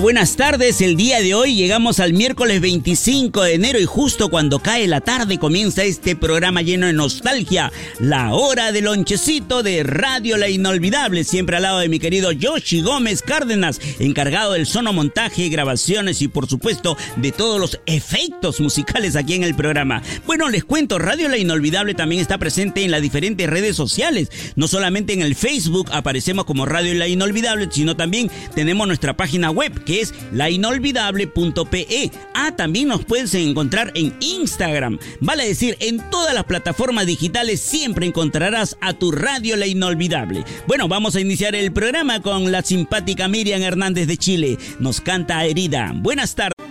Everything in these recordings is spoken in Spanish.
Buenas tardes. El día de hoy llegamos al miércoles 25 de enero y justo cuando cae la tarde comienza este programa lleno de nostalgia, la hora del lonchecito de Radio La Inolvidable, siempre al lado de mi querido Yoshi Gómez Cárdenas, encargado del sonomontaje, grabaciones y por supuesto de todos los efectos musicales aquí en el programa. Bueno, les cuento, Radio La Inolvidable también está presente en las diferentes redes sociales, no solamente en el Facebook aparecemos como Radio La Inolvidable, sino también tenemos nuestra página web que es lainolvidable.pe. Ah, también nos puedes encontrar en Instagram. Vale decir, en todas las plataformas digitales siempre encontrarás a tu radio La Inolvidable. Bueno, vamos a iniciar el programa con la simpática Miriam Hernández de Chile. Nos canta Herida. Buenas tardes.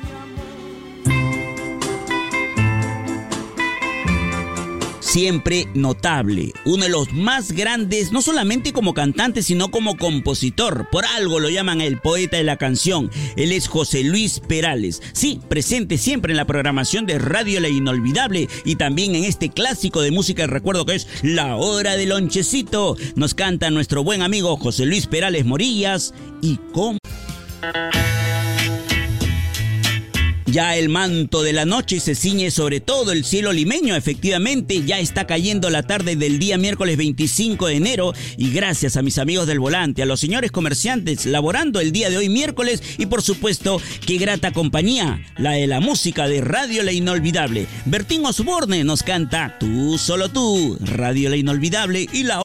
Siempre notable, uno de los más grandes, no solamente como cantante, sino como compositor. Por algo lo llaman el poeta de la canción. Él es José Luis Perales. Sí, presente siempre en la programación de Radio La Inolvidable y también en este clásico de música recuerdo que es La Hora del Lonchecito. Nos canta nuestro buen amigo José Luis Perales Morillas y cómo... Ya el manto de la noche se ciñe sobre todo el cielo limeño. Efectivamente, ya está cayendo la tarde del día miércoles 25 de enero. Y gracias a mis amigos del volante, a los señores comerciantes laborando el día de hoy miércoles. Y por supuesto, qué grata compañía, la de la música de Radio La Inolvidable. Bertín Osborne nos canta Tú, solo tú, Radio La Inolvidable y la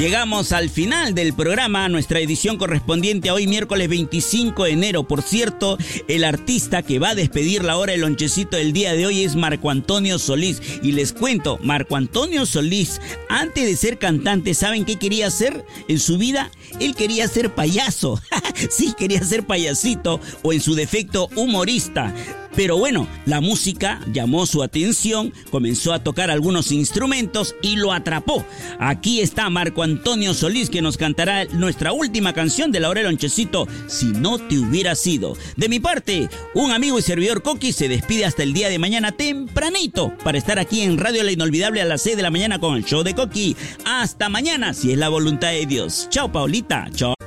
Llegamos al final del programa, nuestra edición correspondiente a hoy miércoles 25 de enero. Por cierto, el artista que va a despedir la hora del lonchecito del día de hoy es Marco Antonio Solís. Y les cuento, Marco Antonio Solís, antes de ser cantante, ¿saben qué quería hacer en su vida? Él quería ser payaso. sí, quería ser payasito o en su defecto humorista. Pero bueno, la música llamó su atención, comenzó a tocar algunos instrumentos y lo atrapó. Aquí está Marco Antonio Solís que nos cantará nuestra última canción de Laurel Lonchecito, Si no te hubiera sido. De mi parte, un amigo y servidor Coqui se despide hasta el día de mañana tempranito para estar aquí en Radio La Inolvidable a las 6 de la mañana con el show de Coqui. Hasta mañana, si es la voluntad de Dios. Chao, Paulita. Chao.